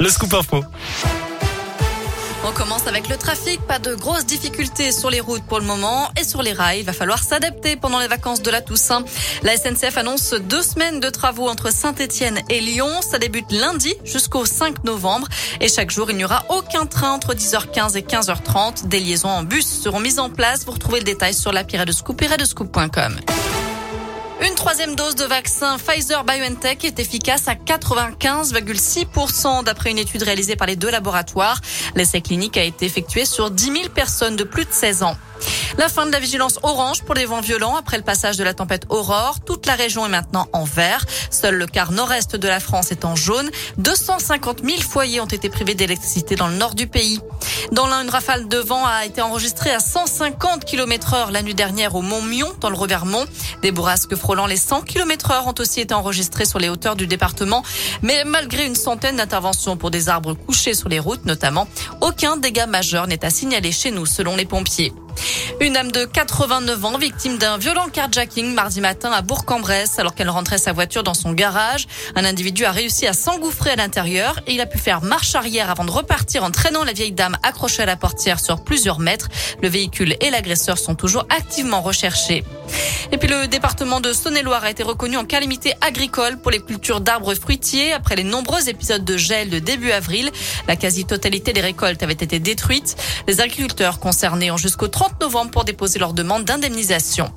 Le scoop info. On commence avec le trafic. Pas de grosses difficultés sur les routes pour le moment et sur les rails. Il va falloir s'adapter pendant les vacances de la Toussaint. La SNCF annonce deux semaines de travaux entre Saint-Etienne et Lyon. Ça débute lundi jusqu'au 5 novembre. Et chaque jour, il n'y aura aucun train entre 10h15 et 15h30. Des liaisons en bus seront mises en place. Vous retrouvez le détail sur l'appli de Scoop et. Une troisième dose de vaccin Pfizer-BioNTech est efficace à 95,6% d'après une étude réalisée par les deux laboratoires. L'essai clinique a été effectué sur 10 000 personnes de plus de 16 ans. La fin de la vigilance orange pour les vents violents après le passage de la tempête Aurore. Toute la région est maintenant en vert. Seul le quart nord-est de la France est en jaune. 250 000 foyers ont été privés d'électricité dans le nord du pays. Dans l'un, une rafale de vent a été enregistrée à 150 km heure la nuit dernière au Mont Mion, dans le Revermont. Des bourrasques frôlant les 100 km heure ont aussi été enregistrées sur les hauteurs du département. Mais malgré une centaine d'interventions pour des arbres couchés sur les routes, notamment, aucun dégât majeur n'est à signaler chez nous, selon les pompiers. Une dame de 89 ans, victime d'un violent carjacking mardi matin à Bourg-en-Bresse, alors qu'elle rentrait sa voiture dans son garage. Un individu a réussi à s'engouffrer à l'intérieur et il a pu faire marche arrière avant de repartir en traînant la vieille dame accrochée à la portière sur plusieurs mètres. Le véhicule et l'agresseur sont toujours activement recherchés. Et puis le département de Saône-et-Loire a été reconnu en calamité agricole pour les cultures d'arbres fruitiers après les nombreux épisodes de gel de début avril. La quasi-totalité des récoltes avait été détruite. Les agriculteurs concernés ont jusqu'au 30 novembre pour déposer leur demande d'indemnisation.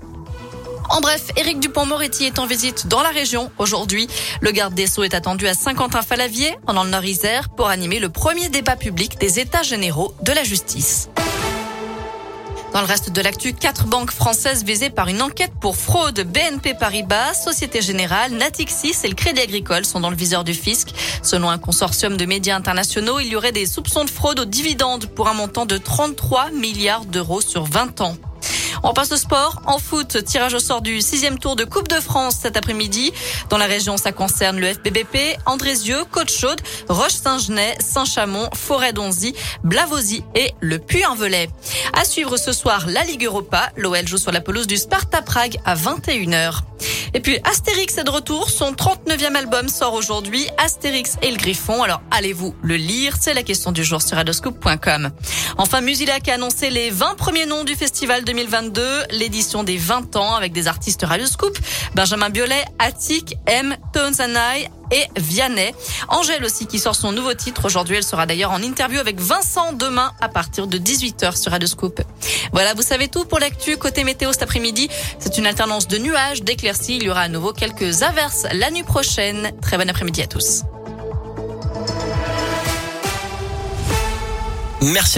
En bref, Éric Dupont-Moretti est en visite dans la région aujourd'hui. Le garde des Sceaux est attendu à Saint-Quentin-Falavier, le Nord-Isère, pour animer le premier débat public des États généraux de la justice. Dans le reste de l'actu, quatre banques françaises visées par une enquête pour fraude. BNP Paribas, Société Générale, Natixis et le Crédit Agricole sont dans le viseur du fisc. Selon un consortium de médias internationaux, il y aurait des soupçons de fraude aux dividendes pour un montant de 33 milliards d'euros sur 20 ans. On passe au sport. En foot, tirage au sort du sixième tour de Coupe de France cet après-midi. Dans la région, ça concerne le FBBP, Andrézieux, Côte-Chaude, Roche-Saint-Genès, Saint-Chamond, Forêt-Donzy, Blavozy et le Puy-en-Velay. À suivre ce soir, la Ligue Europa. L'OL joue sur la pelouse du Sparta Prague à 21h. Et puis Astérix est de retour. Son 39e album sort aujourd'hui. Astérix et le Griffon. Alors allez-vous le lire? C'est la question du jour sur radoscoop.com. Enfin, Musilac a annoncé les 20 premiers noms du festival 2022, l'édition des 20 ans avec des artistes Radioscoop. Benjamin Biolay, Attic, M, Tones and I, et Vianney. Angèle aussi qui sort son nouveau titre. Aujourd'hui, elle sera d'ailleurs en interview avec Vincent demain à partir de 18h sur Radio Scoop. Voilà, vous savez tout pour l'actu. Côté météo cet après-midi, c'est une alternance de nuages, d'éclaircies. Il y aura à nouveau quelques averses la nuit prochaine. Très bon après-midi à tous. Merci.